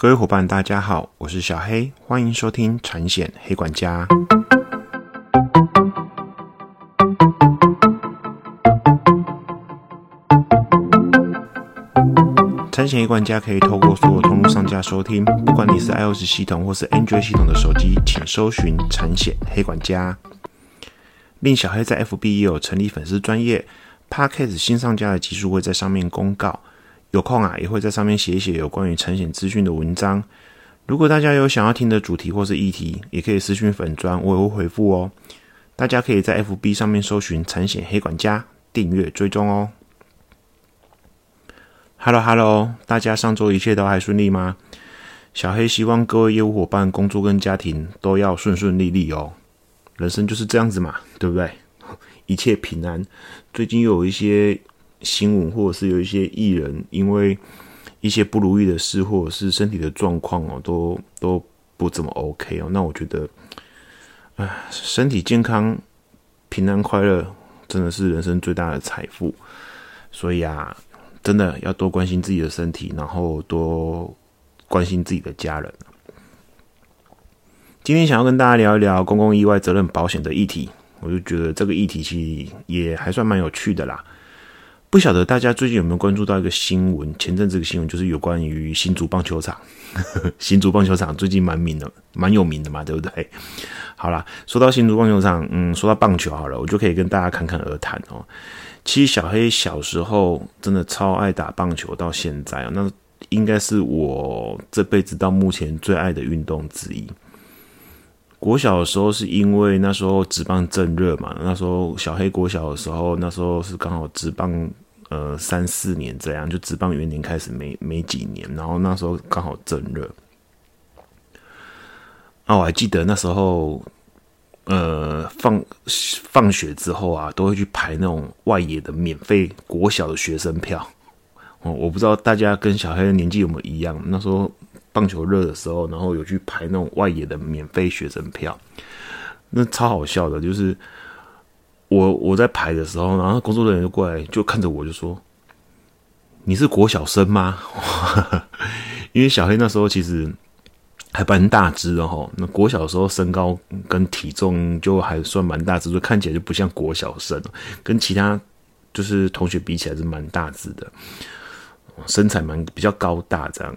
各位伙伴，大家好，我是小黑，欢迎收听产险黑管家。产险黑管家可以透过所有通路上架收听，不管你是 iOS 系统或是 Android 系统的手机，请搜寻产险黑管家。令小黑在 FB 也有成立粉丝专业，Parkes 新上架的技术会在上面公告。有空啊，也会在上面写一写有关于产险资讯的文章。如果大家有想要听的主题或是议题，也可以私讯粉砖，我也会回复哦。大家可以在 FB 上面搜寻“产险黑管家”，订阅追踪哦。Hello Hello，大家上周一切都还顺利吗？小黑希望各位业务伙伴工作跟家庭都要顺顺利利哦。人生就是这样子嘛，对不对？一切平安。最近又有一些。新闻，或者是有一些艺人，因为一些不如意的事，或者是身体的状况哦，都都不怎么 OK 哦。那我觉得，唉，身体健康、平安快乐，真的是人生最大的财富。所以啊，真的要多关心自己的身体，然后多关心自己的家人。今天想要跟大家聊一聊公共意外责任保险的议题，我就觉得这个议题其实也还算蛮有趣的啦。不晓得大家最近有没有关注到一个新闻？前阵子的新闻就是有关于新竹棒球场。新竹棒球场最近蛮名的，蛮有名的嘛，对不对？好啦，说到新竹棒球场，嗯，说到棒球好了，我就可以跟大家侃侃而谈哦。其实小黑小时候真的超爱打棒球，到现在啊，那应该是我这辈子到目前最爱的运动之一。国小的时候是因为那时候职棒正热嘛，那时候小黑国小的时候，那时候是刚好职棒呃三四年这样，就职棒元年开始没没几年，然后那时候刚好正热。啊，我还记得那时候，呃放放学之后啊，都会去排那种外野的免费国小的学生票。哦，我不知道大家跟小黑的年纪有没有一样，那时候。棒球热的时候，然后有去排那种外野的免费学生票，那超好笑的。就是我我在排的时候，然后工作人员就过来，就看着我就说：“你是国小生吗？” 因为小黑那时候其实还蛮大只的哈。那国小的时候身高跟体重就还算蛮大只，就看起来就不像国小生，跟其他就是同学比起来是蛮大只的，身材蛮比较高大这样。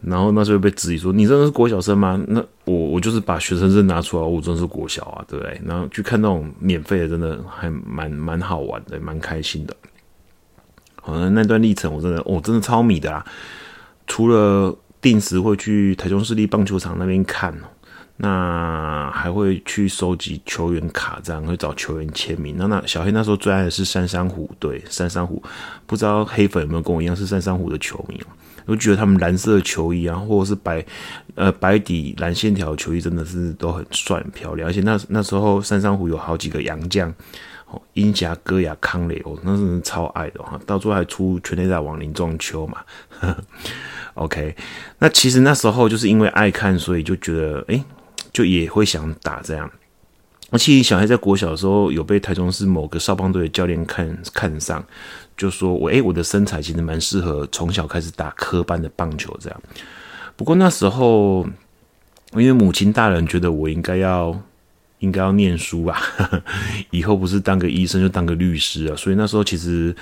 然后那时候被质疑说：“你真的是国小生吗？”那我我就是把学生证拿出来，我真的是国小啊，对不对？然后去看那种免费的，真的还蛮蛮好玩的，蛮开心的。好，像那段历程我真的，我真的超迷的啦。除了定时会去台中市立棒球场那边看，那还会去收集球员卡，这样会找球员签名。那那小黑那时候最爱的是三山虎对，三山虎，不知道黑粉有没有跟我一样是三山虎的球迷？我觉得他们蓝色的球衣啊，或者是白呃白底蓝线条球衣，真的是都很帅很漂亮。而且那那时候三山湖有好几个洋将，哦，英甲、戈雅、康雷，哦，那是超爱的哈。到最后还出全垒打王林仲秋嘛。OK，那其实那时候就是因为爱看，所以就觉得哎，就也会想打这样。而且小孩在国小的时候有被台中市某个少棒队的教练看看上。就说我哎，我的身材其实蛮适合从小开始打科班的棒球这样。不过那时候，因为母亲大人觉得我应该要应该要念书啊，以后不是当个医生就当个律师啊，所以那时候其实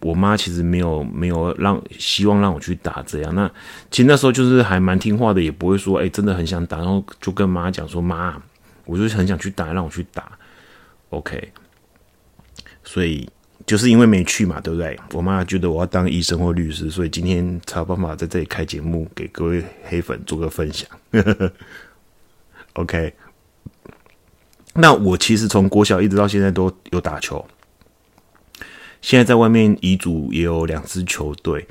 我妈其实没有没有让希望让我去打这样。那其实那时候就是还蛮听话的，也不会说哎真的很想打，然后就跟妈讲说妈，我就是很想去打，让我去打。OK，所以。就是因为没去嘛，对不对？我妈觉得我要当医生或律师，所以今天才有办法在这里开节目，给各位黑粉做个分享。OK，那我其实从国小一直到现在都有打球，现在在外面遗嘱也有两支球队，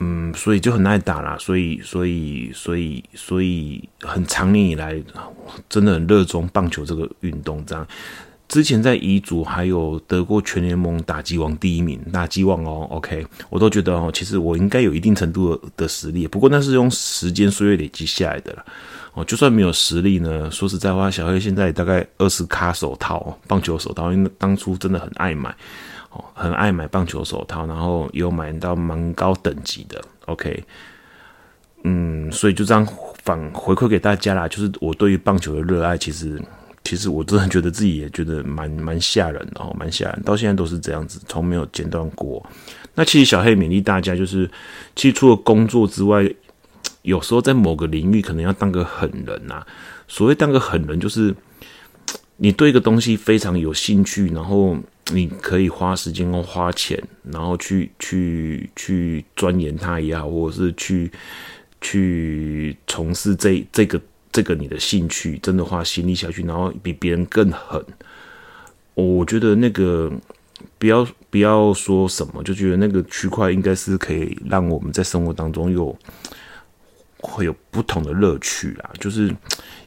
嗯，所以就很爱打啦，所以所以所以所以很长年以来真的很热衷棒球这个运动，这样。之前在彝族还有得过全联盟打击王第一名，打击王哦，OK，我都觉得哦，其实我应该有一定程度的实力，不过那是用时间岁月累积下来的了。哦，就算没有实力呢，说实在话，小黑现在大概二十卡手套，棒球手套，因为当初真的很爱买，哦，很爱买棒球手套，然后有买到蛮高等级的，OK。嗯，所以就这样反回馈给大家啦。就是我对于棒球的热爱，其实其实我真的觉得自己也觉得蛮蛮吓人的哦，蛮吓人。到现在都是这样子，从没有间断过。那其实小黑勉励大家，就是其实除了工作之外，有时候在某个领域可能要当个狠人呐。所谓当个狠人，就是你对一个东西非常有兴趣，然后你可以花时间或花钱，然后去去去钻研它也好，或者是去。去从事这这个这个你的兴趣，真的花心力下去，然后比别人更狠。我觉得那个不要不要说什么，就觉得那个区块应该是可以让我们在生活当中有会有不同的乐趣啦。就是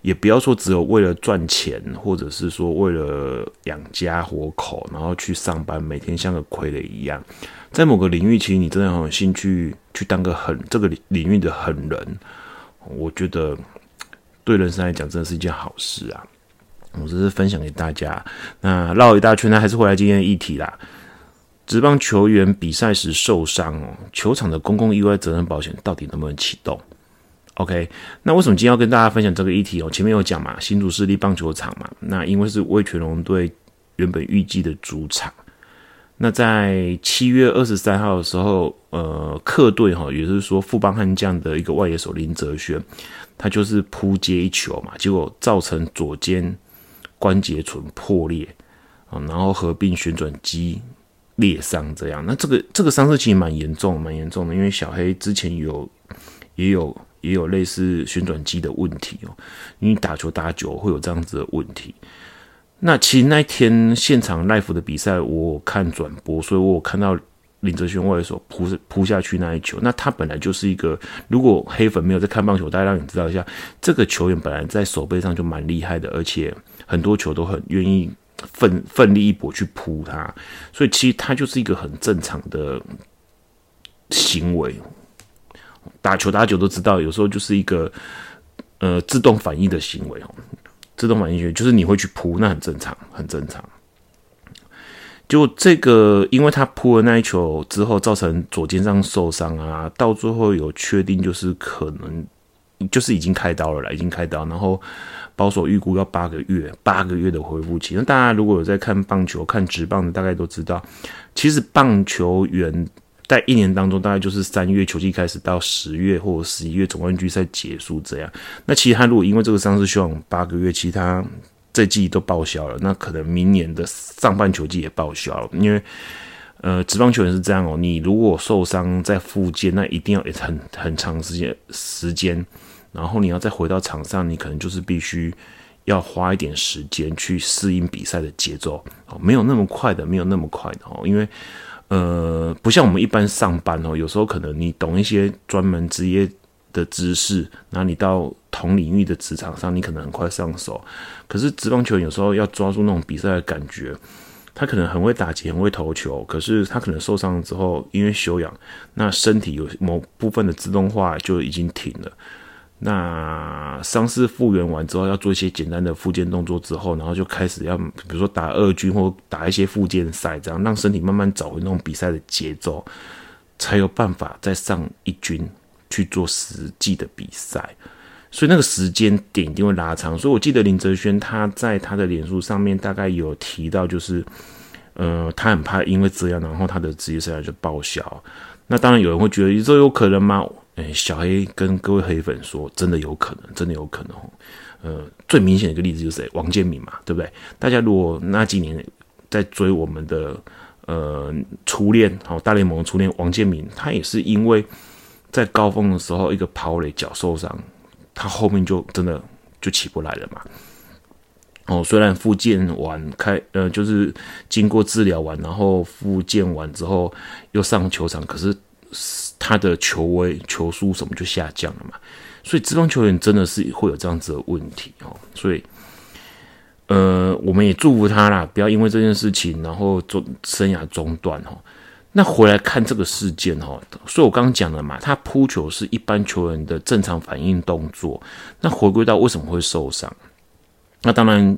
也不要说只有为了赚钱，或者是说为了养家活口，然后去上班，每天像个傀儡一样。在某个领域，其实你真的很有兴趣去当个狠这个领域的狠人，我觉得对人生来讲真的是一件好事啊！我只是分享给大家。那绕一大圈呢，还是回来今天的议题啦。职棒球员比赛时受伤哦，球场的公共意外责任保险到底能不能启动？OK，那为什么今天要跟大家分享这个议题哦？前面有讲嘛，新竹市立棒球场嘛，那因为是魏全龙队原本预计的主场。那在七月二十三号的时候，呃，客队哈，也就是说富邦悍将的一个外野手林哲轩，他就是扑接一球嘛，结果造成左肩关节唇破裂啊，然后合并旋转肌裂伤这样。那这个这个伤势其实蛮严重，蛮严重的，因为小黑之前有也有也有类似旋转肌的问题哦，因为打球打久会有这样子的问题。那其实那一天现场 live 的比赛，我看转播，所以我看到林哲轩外手扑扑下去那一球。那他本来就是一个，如果黑粉没有在看棒球，大家让你知道一下，这个球员本来在手背上就蛮厉害的，而且很多球都很愿意奋奋力一搏去扑他，所以其实他就是一个很正常的行为。打球打久都知道，有时候就是一个呃自动反应的行为哦。自动反应学就是你会去扑，那很正常，很正常。就这个，因为他扑了那一球之后，造成左肩上受伤啊，到最后有确定就是可能就是已经开刀了啦，已经开刀，然后保守预估要八个月，八个月的恢复期。那大家如果有在看棒球、看直棒的，大概都知道，其实棒球员。在一年当中，大概就是三月球季开始到十月或者十一月总冠军赛结束这样。那其实他如果因为这个伤势需要八个月，其他这季都报销了，那可能明年的上半球季也报销了。因为呃，职棒球员是这样哦，你如果受伤在复健，那一定要很很长时间时间，然后你要再回到场上，你可能就是必须要花一点时间去适应比赛的节奏哦，没有那么快的，没有那么快的哦，因为。呃，不像我们一般上班哦，有时候可能你懂一些专门职业的知识，那你到同领域的职场上，你可能很快上手。可是职棒球员有时候要抓住那种比赛的感觉，他可能很会打击，很会投球，可是他可能受伤之后，因为休养，那身体有某部分的自动化就已经停了。那伤势复原完之后，要做一些简单的复健动作之后，然后就开始要，比如说打二军或打一些复健赛，这样让身体慢慢找回那种比赛的节奏，才有办法再上一军去做实际的比赛。所以那个时间点一定会拉长。所以我记得林哲轩他在他的脸书上面大概有提到，就是，呃，他很怕因为这样，然后他的职业生涯就报销。那当然有人会觉得这有可能吗？哎，小黑跟各位黑粉说，真的有可能，真的有可能。呃，最明显的一个例子就是谁？王建民嘛，对不对？大家如果那几年在追我们的呃初恋，好大联盟初恋王建民，他也是因为在高峰的时候一个跑垒脚受伤，他后面就真的就起不来了嘛。哦，虽然复健完开，呃，就是经过治疗完，然后复健完之后又上球场，可是。他的球威、球速什么就下降了嘛，所以职棒球员真的是会有这样子的问题哦。所以，呃，我们也祝福他啦，不要因为这件事情然后中生涯中断哦。那回来看这个事件哦，所以我刚刚讲了嘛，他扑球是一般球员的正常反应动作。那回归到为什么会受伤？那当然，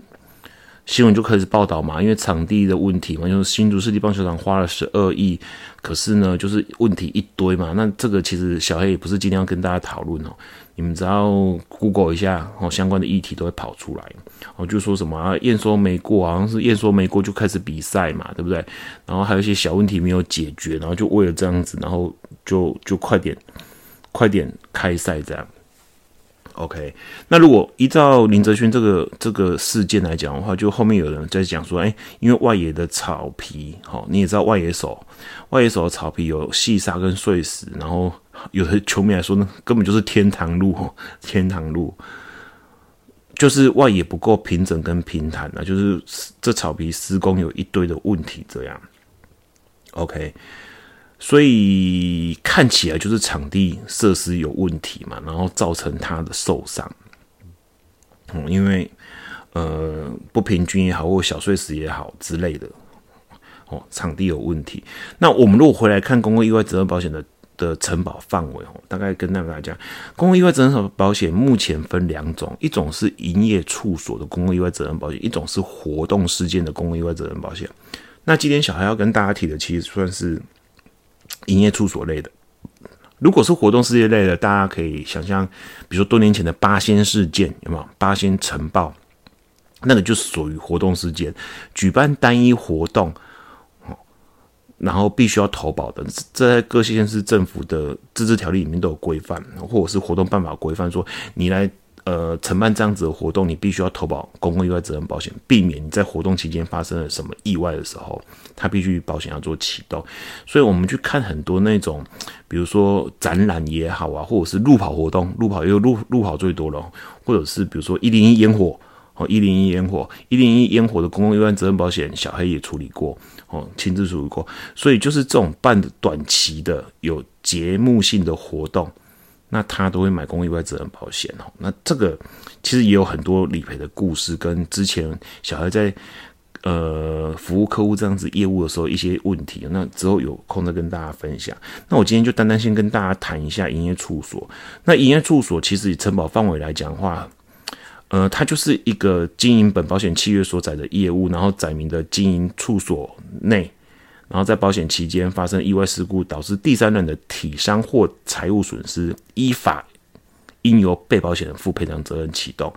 新闻就开始报道嘛，因为场地的问题嘛，就是新竹市立棒球场花了十二亿，可是呢，就是问题一堆嘛。那这个其实小黑也不是今天要跟大家讨论哦，你们只要 Google 一下哦，相关的议题都会跑出来。哦，就说什么啊，验收没过，好像是验收没过就开始比赛嘛，对不对？然后还有一些小问题没有解决，然后就为了这样子，然后就就快点快点开赛这样。OK，那如果依照林哲轩这个这个事件来讲的话，就后面有人在讲说，哎，因为外野的草皮，好，你也知道外野手，外野手的草皮有细沙跟碎石，然后有的球迷来说呢，根本就是天堂路，天堂路，就是外野不够平整跟平坦啊，就是这草皮施工有一堆的问题，这样，OK。所以看起来就是场地设施有问题嘛，然后造成他的受伤。嗯，因为呃不平均也好，或小碎石也好之类的，哦，场地有问题。那我们如果回来看公共意外责任保险的的承保范围哦，大概跟大家讲，公共意外责任保险目前分两种，一种是营业处所的公共意外责任保险，一种是活动事件的公共意外责任保险。那今天小孩要跟大家提的，其实算是。营业处所类的，如果是活动事业类的，大家可以想象，比如说多年前的八仙事件，有没有八仙晨报？那个就属于活动事件，举办单一活动，然后必须要投保的，这在各县市政府的自治条例里面都有规范，或者是活动办法规范，说你来。呃，承办这样子的活动，你必须要投保公共意外责任保险，避免你在活动期间发生了什么意外的时候，它必须保险要做启动。所以，我们去看很多那种，比如说展览也好啊，或者是路跑活动，路跑也有路路跑最多了，或者是比如说一零一烟火哦，一零一烟火，一零一烟火的公共意外责任保险，小黑也处理过哦，亲自处理过。所以，就是这种办短期的有节目性的活动。那他都会买公益外责任保险哦。那这个其实也有很多理赔的故事，跟之前小孩在呃服务客户这样子业务的时候一些问题。那之后有空再跟大家分享。那我今天就单单先跟大家谈一下营业处所。那营业处所其实以承保范围来讲的话，呃，它就是一个经营本保险契约所载的业务，然后载明的经营处所内。然后在保险期间发生意外事故，导致第三人的体伤或财务损失，依法应由被保险人负赔偿责任启动。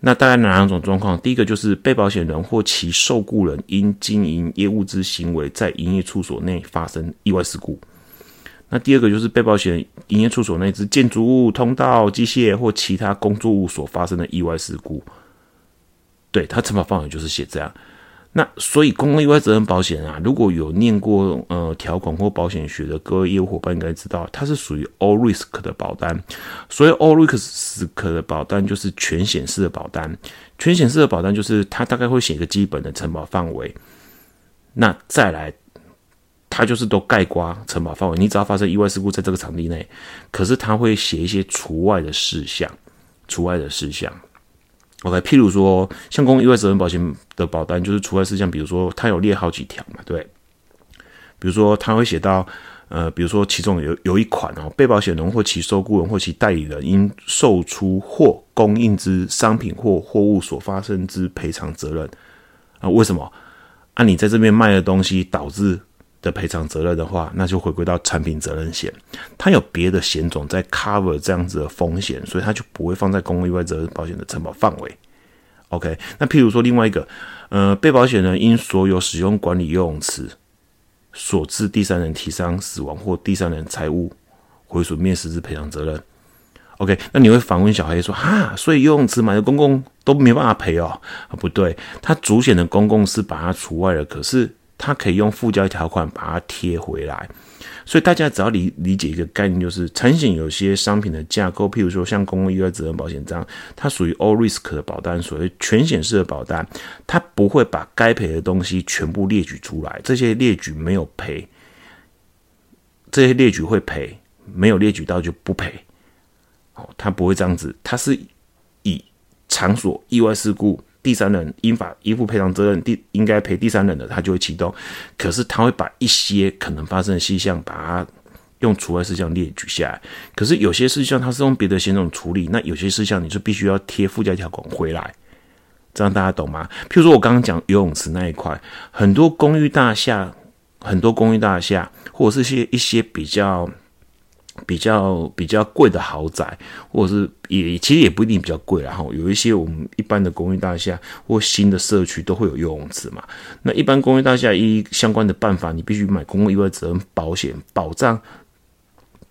那大概哪两种状况？第一个就是被保险人或其受雇人因经营业务之行为，在营业处所内发生意外事故。那第二个就是被保险营业处所内之建筑物、通道、机械或其他工作物所发生的意外事故。对它承保范围就是写这样。那所以公共意外责任保险啊，如果有念过呃条款或保险学的各位业务伙伴应该知道，它是属于 all risk 的保单。所以 all risk 的保单就是全险式的保单。全险式的保单就是它大概会写一个基本的承保范围。那再来，它就是都盖刮承保范围。你只要发生意外事故在这个场地内，可是它会写一些除外的事项，除外的事项。OK，譬如说，像公共意外责任保险的保单，就是除外事项，比如说它有列好几条嘛，对。比如说，它会写到，呃，比如说其中有有一款哦，被保险人或其受雇人或其代理人因售出或供应之商品或货物所发生之赔偿责任啊，为什么？啊，你在这边卖的东西导致。的赔偿责任的话，那就回归到产品责任险，它有别的险种在 cover 这样子的风险，所以它就不会放在公共意外责任保险的承保范围。OK，那譬如说另外一个，呃，被保险人因所有使用管理游泳池所致第三人提伤、死亡或第三人财物毁损灭失之赔偿责任。OK，那你会反问小孩说，哈，所以游泳池买的公共都没办法赔哦？啊，不对，它主险的公共是把它除外了，可是。它可以用附加条款把它贴回来，所以大家只要理理解一个概念，就是产险有些商品的架构，譬如说像公共意外责任保险这样，它属于 all risk 的保单，所谓全险式的保单，它不会把该赔的东西全部列举出来，这些列举没有赔，这些列举会赔，没有列举到就不赔，哦，它不会这样子，它是以场所意外事故。第三人应法依附赔偿责任，第应该赔第三人的，他就会启动。可是他会把一些可能发生的事项，把它用除外事项列举下来。可是有些事项它是用别的险种处理，那有些事项你是必须要贴附加条款回来。这样大家懂吗？譬如说我刚刚讲游泳池那一块，很多公寓大厦，很多公寓大厦，或者是些一些比较。比较比较贵的豪宅，或者是也其实也不一定比较贵，然后有一些我们一般的公寓大厦或新的社区都会有游泳池嘛。那一般公寓大厦一相关的办法，你必须买公共意外责任保险，保障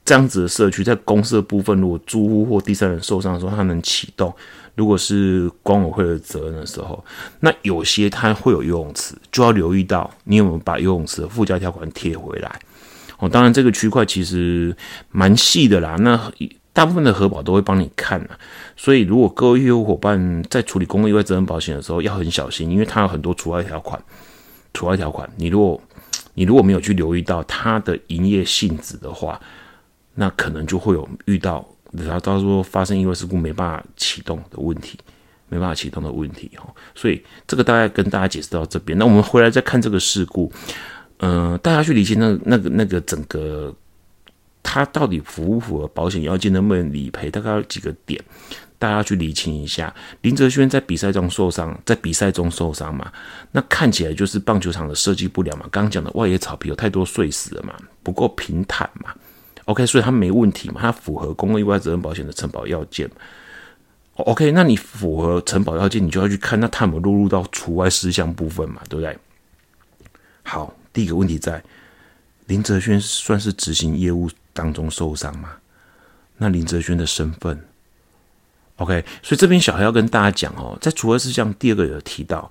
这样子的社区在公司的部分，如果住户或第三人受伤的时候，它能启动。如果是管委会的责任的时候，那有些它会有游泳池，就要留意到你有没有把游泳池的附加条款贴回来。哦，当然这个区块其实蛮细的啦。那大部分的核保都会帮你看啊，所以如果各位业务伙伴在处理公共意外责任保险的时候要很小心，因为它有很多除外条款。除外条款，你如果你如果没有去留意到它的营业性质的话，那可能就会有遇到，然后到时候发生意外事故没办法启动的问题，没办法启动的问题哈。所以这个大概跟大家解释到这边。那我们回来再看这个事故。嗯，大家去理清那那个那个整个，它到底符不符合保险要件，能不能理赔？大概有几个点，大家去理清一下。林哲轩在比赛中受伤，在比赛中受伤嘛，那看起来就是棒球场的设计不良嘛。刚刚讲的外野草皮有太多碎石了嘛，不够平坦嘛。OK，所以他没问题嘛，他符合公共意外责任保险的承保要件。OK，那你符合承保要件，你就要去看那他有没有落入到除外事项部分嘛，对不对？好。第一个问题在林哲轩算是执行业务当中受伤吗？那林哲轩的身份，OK，所以这边小孩要跟大家讲哦，在除了事项第二个有提到，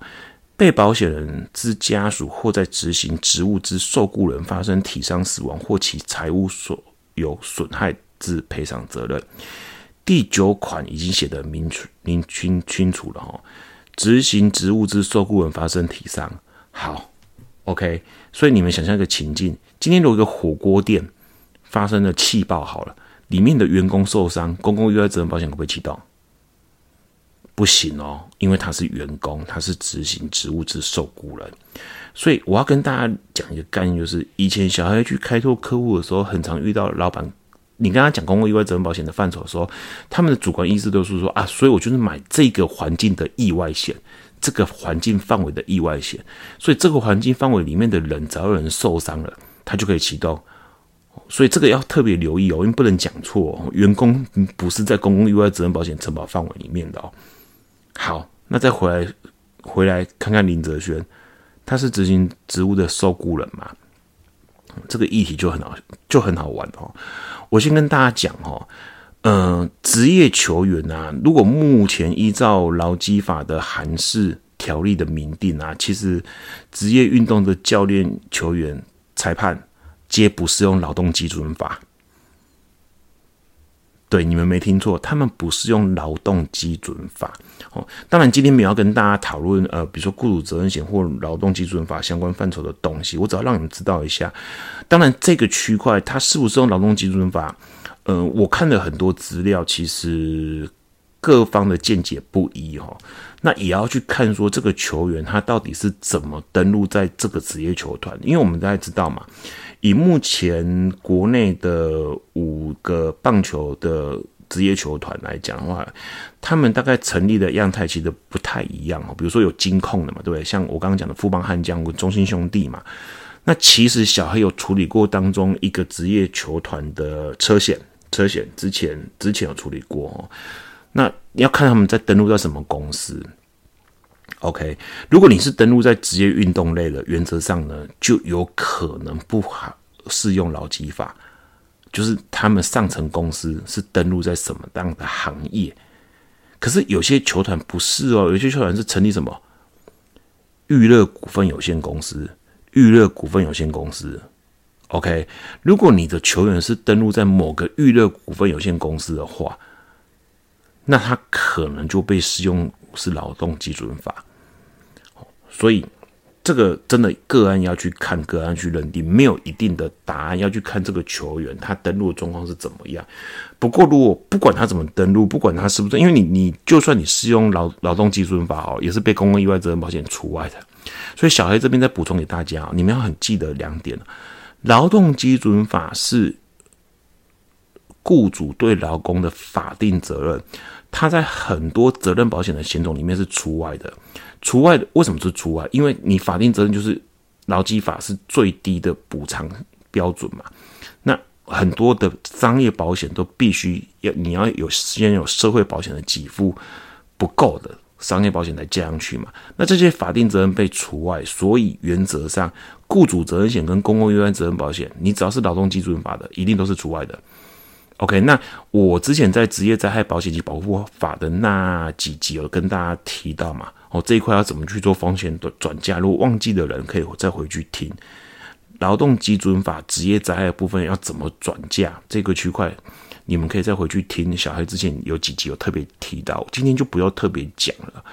被保险人之家属或在执行职务之受雇人发生体伤死亡或其财物所有损害之赔偿责任。第九款已经写的明明清清楚了哦，执行职务之受雇人发生体伤，好。OK，所以你们想象一个情境：今天如果一个火锅店发生了气爆，好了，里面的员工受伤，公共意外责任保险可不可以启动？不行哦，因为他是员工，他是执行职务之受雇人。所以我要跟大家讲一个概念，就是以前小孩去开拓客户的时候，很常遇到老板，你跟他讲公共意外责任保险的范畴的时候，他们的主观意识都是说啊，所以我就是买这个环境的意外险。这个环境范围的意外险，所以这个环境范围里面的人，只要有人受伤了，他就可以启动。所以这个要特别留意哦，因为不能讲错，哦员工不是在公共意外责任保险承保范围里面的哦。好，那再回来回来看看林哲轩，他是执行职务的受雇人嘛？这个议题就很好，就很好玩哦。我先跟大家讲哦。呃，职业球员啊，如果目前依照劳基法的韩式条例的明定啊，其实职业运动的教练、球员、裁判皆不适用劳动基准法。对，你们没听错，他们不是用劳动基准法。哦，当然今天没有要跟大家讨论，呃，比如说雇主责任险或劳动基准法相关范畴的东西，我只要让你们知道一下。当然，这个区块它是不是用劳动基准法？嗯，我看了很多资料，其实各方的见解不一哈。那也要去看说这个球员他到底是怎么登录在这个职业球团，因为我们大家知道嘛，以目前国内的五个棒球的职业球团来讲的话，他们大概成立的样态其实不太一样哦。比如说有金控的嘛，对不对？像我刚刚讲的富邦悍将中心兄弟嘛。那其实小黑有处理过当中一个职业球团的车险。车险之前之前有处理过哦，那要看他们在登录在什么公司。OK，如果你是登录在职业运动类的，原则上呢就有可能不适用劳基法，就是他们上层公司是登录在什么样的行业。可是有些球团不是哦，有些球团是成立什么娱乐股份有限公司，娱乐股份有限公司。OK，如果你的球员是登录在某个娱乐股份有限公司的话，那他可能就被适用是劳动基准法。所以这个真的个案要去看个案去认定，没有一定的答案，要去看这个球员他登录的状况是怎么样。不过如果不管他怎么登录，不管他是不是，因为你你就算你适用劳劳动基准法哦，也是被公共意外责任保险除外的。所以小黑这边再补充给大家，你们要很记得两点。劳动基准法是雇主对劳工的法定责任，它在很多责任保险的险种里面是除外的。除外的为什么是除外？因为你法定责任就是劳基法是最低的补偿标准嘛。那很多的商业保险都必须要你要有先有社会保险的给付不够的商业保险才加上去嘛。那这些法定责任被除外，所以原则上雇主责任险跟公共意外责任保险，你只要是劳动基准法的，一定都是除外的。OK，那我之前在职业灾害保险及保护法的那几集有跟大家提到嘛？哦，这一块要怎么去做风险的转嫁？如果忘记的人可以再回去听。劳动基准法职业灾害部分要怎么转嫁？这个区块你们可以再回去听。小黑之前有几集有特别提到，今天就不要特别讲了。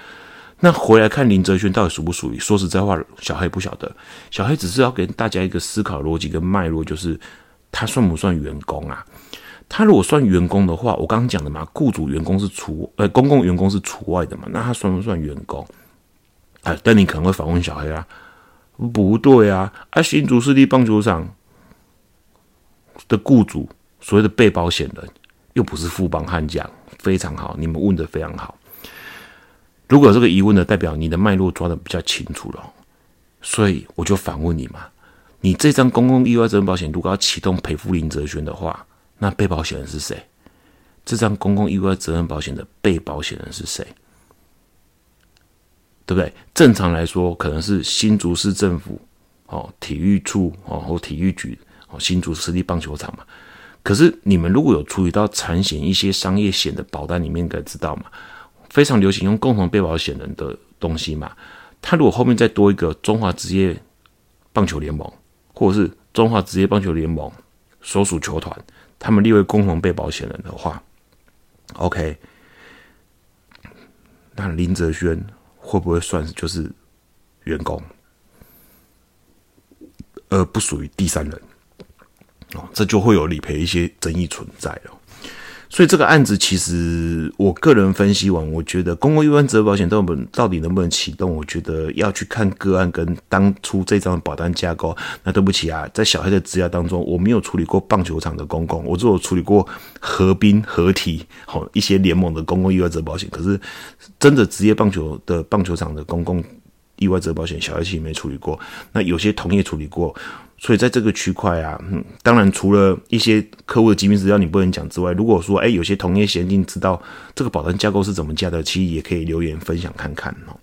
那回来看林哲轩到底属不属于？说实在话，小黑不晓得。小黑只是要给大家一个思考逻辑跟脉络，就是他算不算员工啊？他如果算员工的话，我刚刚讲的嘛，雇主员工是除呃公共员工是除外的嘛，那他算不算员工？哎，但你可能会反问小黑啊，不对啊，啊新竹市立棒球场的雇主所谓的被保险人又不是富邦悍将，非常好，你们问的非常好。如果有这个疑问的，代表你的脉络抓的比较清楚了，所以我就反问你嘛，你这张公共意外责任保险如果要启动赔付林哲轩的话。那被保险人是谁？这张公共意外责任保险的被保险人是谁？对不对？正常来说，可能是新竹市政府哦，体育处哦，或体育局哦，新竹实力棒球场嘛。可是你们如果有处理到产险一些商业险的保单里面，应该知道嘛？非常流行用共同被保险人的东西嘛。他如果后面再多一个中华职业棒球联盟，或者是中华职业棒球联盟所属球团。他们列为共同被保险人的话，OK，那林哲轩会不会算就是员工，而不属于第三人？哦，这就会有理赔一些争议存在了。所以这个案子其实我个人分析完，我觉得公共意外责任保险到本到底能不能启动？我觉得要去看个案跟当初这张保单架构。那对不起啊，在小黑的资料当中，我没有处理过棒球场的公共，我只有处理过合并合体好一些联盟的公共意外责任保险。可是真的职业棒球的棒球场的公共意外责任保险，小黑其实没处理过。那有些同业处理过。所以在这个区块啊，嗯，当然除了一些客户的疾病资料你不能讲之外，如果说哎有些同业先进知道这个保单架构是怎么加的，其实也可以留言分享看看哦。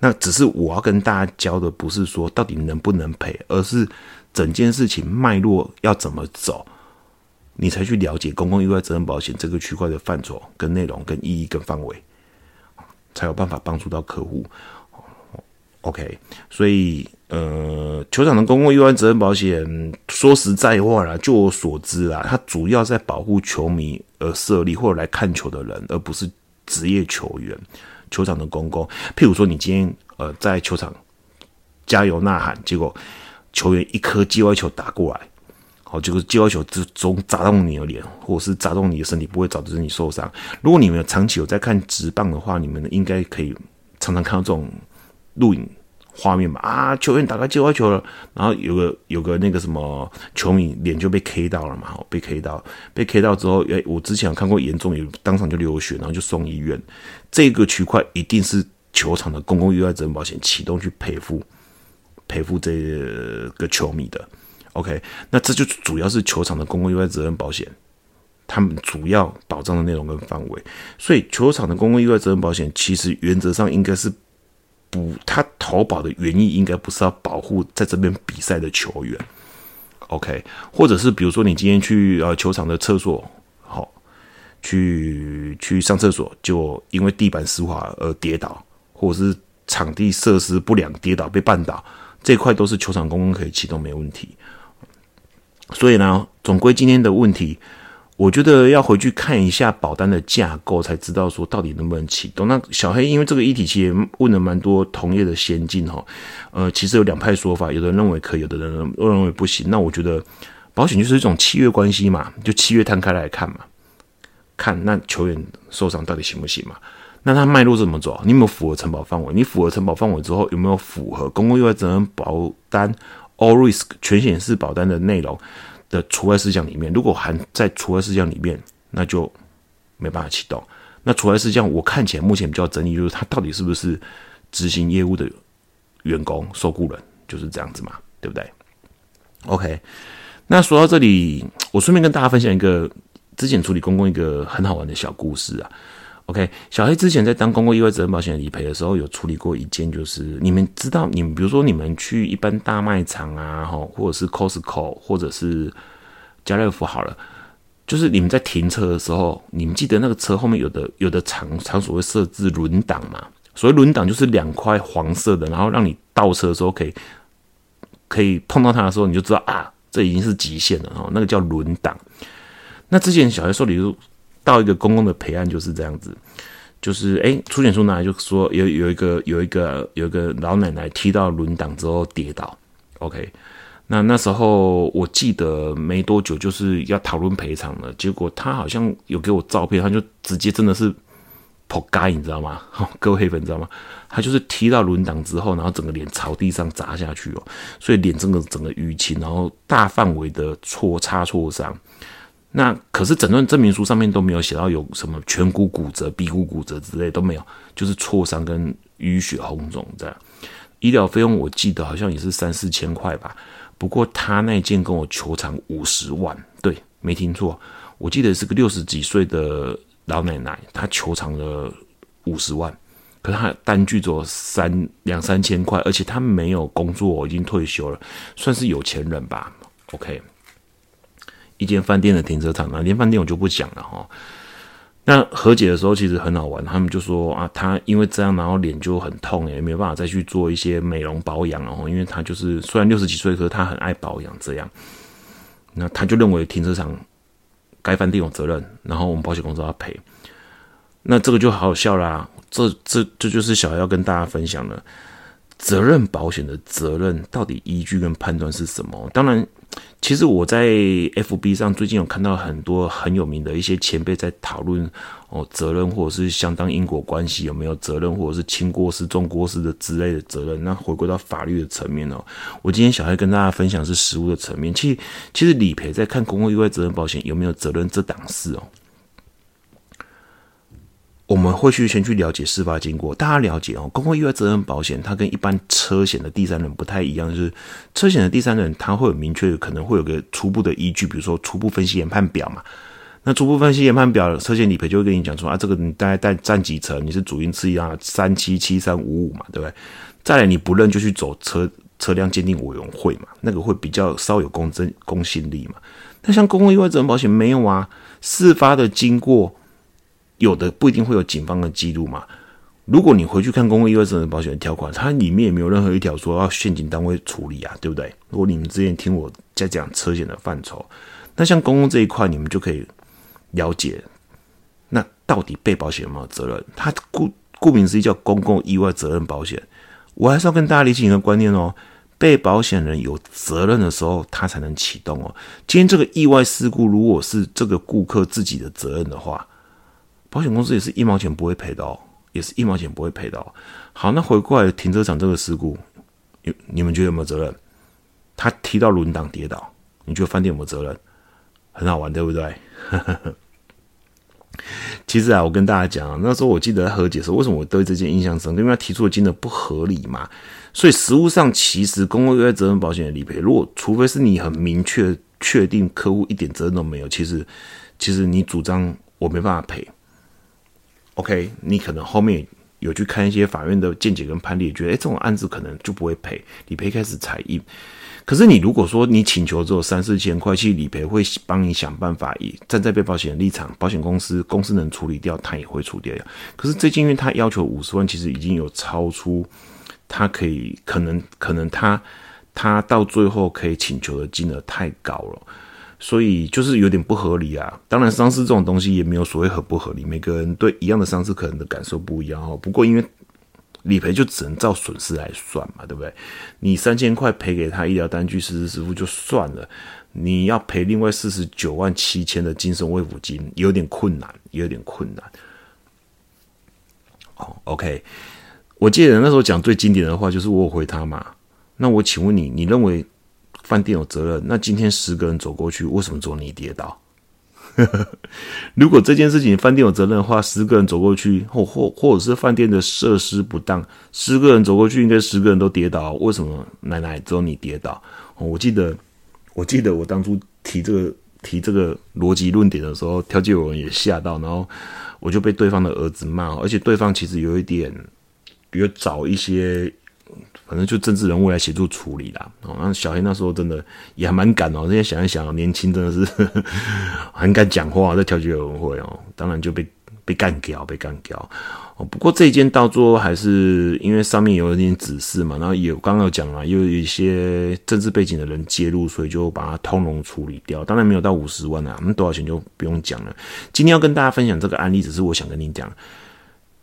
那只是我要跟大家教的不是说到底能不能赔，而是整件事情脉络要怎么走，你才去了解公共意外责任保险这个区块的范畴、跟内容、跟意义、跟范围，才有办法帮助到客户。OK，所以呃，球场的公共意外责任保险，说实在话啦，就我所知啦，它主要在保护球迷而设立或者来看球的人，而不是职业球员。球场的公共，譬如说你今天呃在球场加油呐喊，结果球员一颗界外球打过来，好，这个界外球之中砸中你的脸，或者是砸中你的身体，不会导致你受伤。如果你们长期有在看直棒的话，你们应该可以常常看到这种。录影画面嘛啊，球员打开接外球了，然后有个有个那个什么球迷脸就被 K 到了嘛，被 K 到，被 K 到之后，诶，我之前看过严重，有当场就流血，然后就送医院。这个区块一定是球场的公共意外责任保险启动去赔付赔付这个球迷的。OK，那这就主要是球场的公共意外责任保险，他们主要保障的内容跟范围。所以球场的公共意外责任保险其实原则上应该是。不，他投保的原意应该不是要保护在这边比赛的球员，OK，或者是比如说你今天去呃球场的厕所，好，去去上厕所，就因为地板湿滑而跌倒，或者是场地设施不良跌倒被绊倒，这块都是球场公共可以启动没问题。所以呢，总归今天的问题。我觉得要回去看一下保单的架构，才知道说到底能不能启动。那小黑因为这个议题其实问了蛮多同业的先进哈，呃，其实有两派说法，有的人认为可以，有的人认为不行。那我觉得保险就是一种契约关系嘛，就契约摊开来看嘛，看那球员受伤到底行不行嘛？那他脉络怎么走？你有没有符合承保范围？你符合承保范围之后，有没有符合公共意外责任保单 All Risk 全险式保单的内容？的除外事项里面，如果含在除外事项里面，那就没办法启动。那除外事项，我看起来目前比较争议就是他到底是不是执行业务的员工、受雇人，就是这样子嘛，对不对？OK，那说到这里，我顺便跟大家分享一个之前处理公共一个很好玩的小故事啊。OK，小黑之前在当公共意外责任保险理赔的时候，有处理过一件，就是你们知道，你们比如说你们去一般大卖场啊，吼，或者是 Costco，或者是家乐福好了，就是你们在停车的时候，你们记得那个车后面有的有的场场所会设置轮挡嘛？所谓轮挡就是两块黄色的，然后让你倒车的时候可以可以碰到它的时候，你就知道啊，这已经是极限了哦，那个叫轮挡。那之前小黑说，你就。到一个公共的陪案就是这样子，就是哎，出险书拿来就说有有一个有一个有一个老奶奶踢到轮挡之后跌倒，OK，那那时候我记得没多久就是要讨论赔偿了，结果他好像有给我照片，他就直接真的是扑街，你知道吗？各位黑粉知道吗？他就是踢到轮挡之后，然后整个脸朝地上砸下去哦，所以脸真的整个淤青，然后大范围的挫擦挫伤。那可是诊断证明书上面都没有写到有什么颧骨骨折、鼻骨骨折之类都没有，就是挫伤跟淤血红肿这样。医疗费用我记得好像也是三四千块吧。不过他那件跟我求偿五十万，对，没听错，我记得是个六十几岁的老奶奶，她求偿了五十万，可是她单据只有三两三千块，而且她没有工作，已经退休了，算是有钱人吧。OK。一间饭店的停车场，哪间饭店我就不讲了哈。那和解的时候其实很好玩，他们就说啊，他因为这样，然后脸就很痛，也没有办法再去做一些美容保养了哈。因为他就是虽然六十几岁，可是他很爱保养这样。那他就认为停车场该饭店有责任，然后我们保险公司要赔。那这个就好好笑啦，这这这就是小孩要跟大家分享的，责任保险的责任到底依据跟判断是什么？当然。其实我在 FB 上最近有看到很多很有名的一些前辈在讨论哦责任或者是相当因果关系有没有责任或者是轻过失重过失的之类的责任，那回归到法律的层面哦。我今天想要跟大家分享是实物的层面。其实其实理赔在看公共意外责任保险有没有责任这档事哦。我们会去先去了解事发经过，大家了解哦。公共意外责任保险它跟一般车险的第三人不太一样，就是车险的第三人他会有明确可能会有个初步的依据，比如说初步分析研判表嘛。那初步分析研判表，车险理赔就会跟你讲说啊，这个你大概占占几成，你是主因次一啊，三七七三五五嘛，对不对？再来你不认就去走车车辆鉴定委员会嘛，那个会比较稍有公正公信力嘛。那像公共意外责任保险没有啊，事发的经过。有的不一定会有警方的记录嘛？如果你回去看公共意外责任保险的条款，它里面也没有任何一条说要现警单位处理啊，对不对？如果你们之前听我在讲车险的范畴，那像公共这一块，你们就可以了解，那到底被保险有没有责任？它顾顾名思义叫公共意外责任保险。我还是要跟大家理清一个观念哦，被保险人有责任的时候，他才能启动哦。今天这个意外事故，如果是这个顾客自己的责任的话，保险公司也是一毛钱不会赔的哦，也是一毛钱不会赔的哦。好，那回过来停车场这个事故，你你们觉得有没有责任？他踢到轮挡跌倒，你觉得饭店有没有责任？很好玩，对不对？其实啊，我跟大家讲，那时候我记得和解时候，为什么我对这件印象深？因为他提出的金额不合理嘛。所以实物上，其实公共意外责任保险的理赔，如果除非是你很明确确定客户一点责任都没有，其实其实你主张我没办法赔。OK，你可能后面有去看一些法院的见解跟判例，觉得哎，这种案子可能就不会赔，理赔开始裁印。可是你如果说你请求只有三四千块，其实理赔会帮你想办法，以站在被保险人立场，保险公司公司能处理掉，他也会处理掉。可是最近因为他要求五十万，其实已经有超出他可以，可能可能他他到最后可以请求的金额太高了。所以就是有点不合理啊！当然，伤势这种东西也没有所谓合不合理，每个人对一样的伤势可能的感受不一样哦。不过因为理赔就只能照损失来算嘛，对不对？你三千块赔给他医疗单据、实时支付就算了，你要赔另外四十九万七千的精神慰抚金，有点困难，有点困难。哦，OK，我记得那时候讲最经典的话就是我回他嘛。那我请问你，你认为？饭店有责任，那今天十个人走过去，为什么只有你跌倒？如果这件事情饭店有责任的话，十个人走过去，或或或者是饭店的设施不当，十个人走过去，应该十个人都跌倒。为什么奶奶只有你跌倒？我记得，我记得我当初提这个提这个逻辑论点的时候，调解委员也吓到，然后我就被对方的儿子骂，而且对方其实有一点，有找一些。反正就政治人物来协助处理啦。哦，那小黑那时候真的也还蛮敢哦。现在想一想，年轻真的是 很敢讲话，在调解委员会哦，当然就被被干掉，被干掉。哦，不过这一件到最后还是因为上面有一点指示嘛，然后有刚刚有讲了，又有一些政治背景的人介入，所以就把它通融处理掉。当然没有到五十万啊，那多少钱就不用讲了。今天要跟大家分享这个案例，只是我想跟你讲，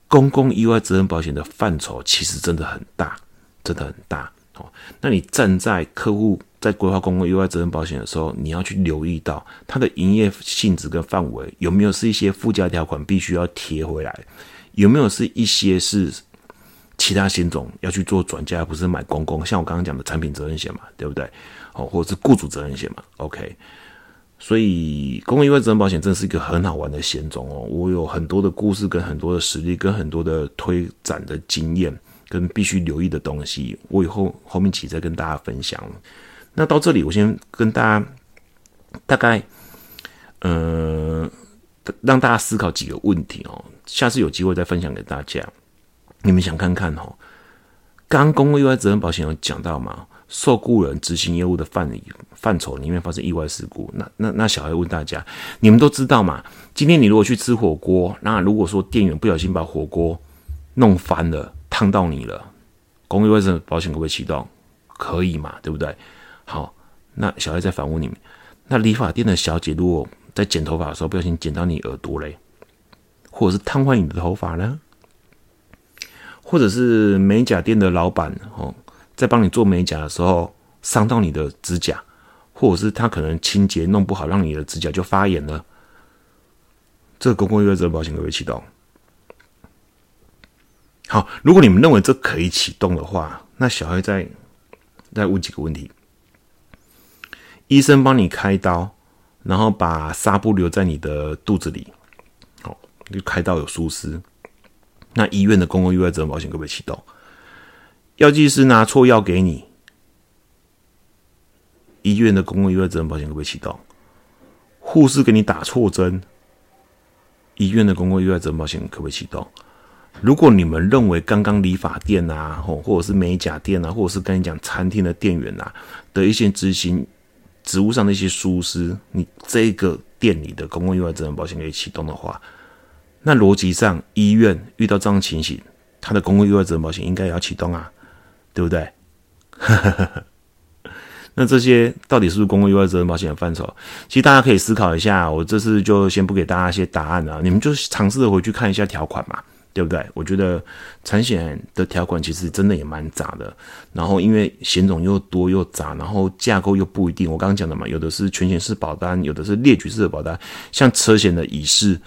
公共意外责任保险的范畴其实真的很大。真的很大哦。那你站在客户在规划公共意外责任保险的时候，你要去留意到它的营业性质跟范围有没有是一些附加条款必须要贴回来，有没有是一些是其他险种要去做转嫁，而不是买公共，像我刚刚讲的产品责任险嘛，对不对？哦，或者是雇主责任险嘛。OK，所以公共意外责任保险真的是一个很好玩的险种哦。我有很多的故事，跟很多的实力，跟很多的推展的经验。跟必须留意的东西，我以后后面起再跟大家分享。那到这里，我先跟大家大概，呃，让大家思考几个问题哦。下次有机会再分享给大家。你们想看看哦？刚公共意外责任保险有讲到嘛？受雇人执行业务的范范畴里面发生意外事故，那那那小孩问大家，你们都知道嘛？今天你如果去吃火锅，那如果说店员不小心把火锅弄翻了。烫到你了，公益卫生保险可不可以启动？可以嘛，对不对？好，那小孩再反问你：那理发店的小姐如果在剪头发的时候不小心剪到你耳朵嘞，或者是烫坏你的头发呢？或者是美甲店的老板哦，在帮你做美甲的时候伤到你的指甲，或者是他可能清洁弄不好，让你的指甲就发炎了，这个公共意外责任保险可不可以启动？好，如果你们认为这可以启动的话，那小黑再再问几个问题：医生帮你开刀，然后把纱布留在你的肚子里，好，就开刀有疏失，那医院的公共意外责任保险可不可以启动？药剂师拿错药给你，医院的公共意外责任保险可不可以启动？护士给你打错针，医院的公共意外责任保险可不可以启动？如果你们认为刚刚理发店啊，或或者是美甲店啊，或者是跟你讲餐厅的店员啊的一些执行职务上的一些疏失，你这个店里的公共意外责任保险可以启动的话，那逻辑上医院遇到这样情形，他的公共意外责任保险应该也要启动啊，对不对？那这些到底是不是公共意外责任保险的范畴？其实大家可以思考一下。我这次就先不给大家一些答案了，你们就尝试着回去看一下条款嘛。对不对？我觉得产险的条款其实真的也蛮杂的，然后因为险种又多又杂，然后架构又不一定。我刚刚讲的嘛，有的是全险式保单，有的是列举式的保单。像车险的乙式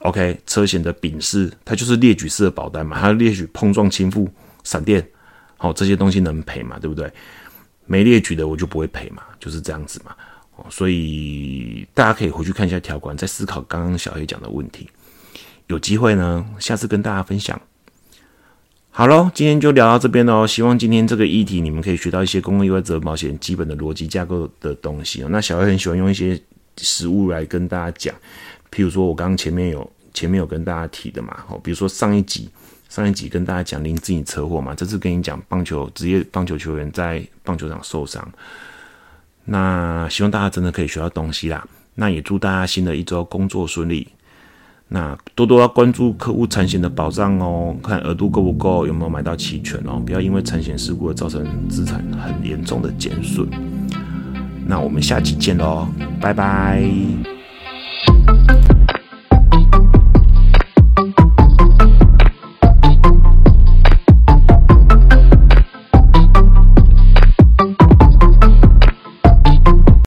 ，OK，车险的丙式，它就是列举式的保单嘛，它列举碰撞、倾覆、闪电，好这些东西能赔嘛？对不对？没列举的我就不会赔嘛，就是这样子嘛。所以大家可以回去看一下条款，再思考刚刚小黑讲的问题。有机会呢，下次跟大家分享。好喽，今天就聊到这边喽。希望今天这个议题你们可以学到一些公共意外责任保险基本的逻辑架构的东西哦。那小黑很喜欢用一些实物来跟大家讲，譬如说我刚刚前面有前面有跟大家提的嘛，哦，比如说上一集上一集跟大家讲林志颖车祸嘛，这次跟你讲棒球职业棒球球员在棒球场受伤。那希望大家真的可以学到东西啦。那也祝大家新的一周工作顺利。那多多要关注客户产险的保障哦，看额度够不够，有没有买到期权哦。不要因为产险事故而造成资产很严重的减损。那我们下期见喽，拜拜。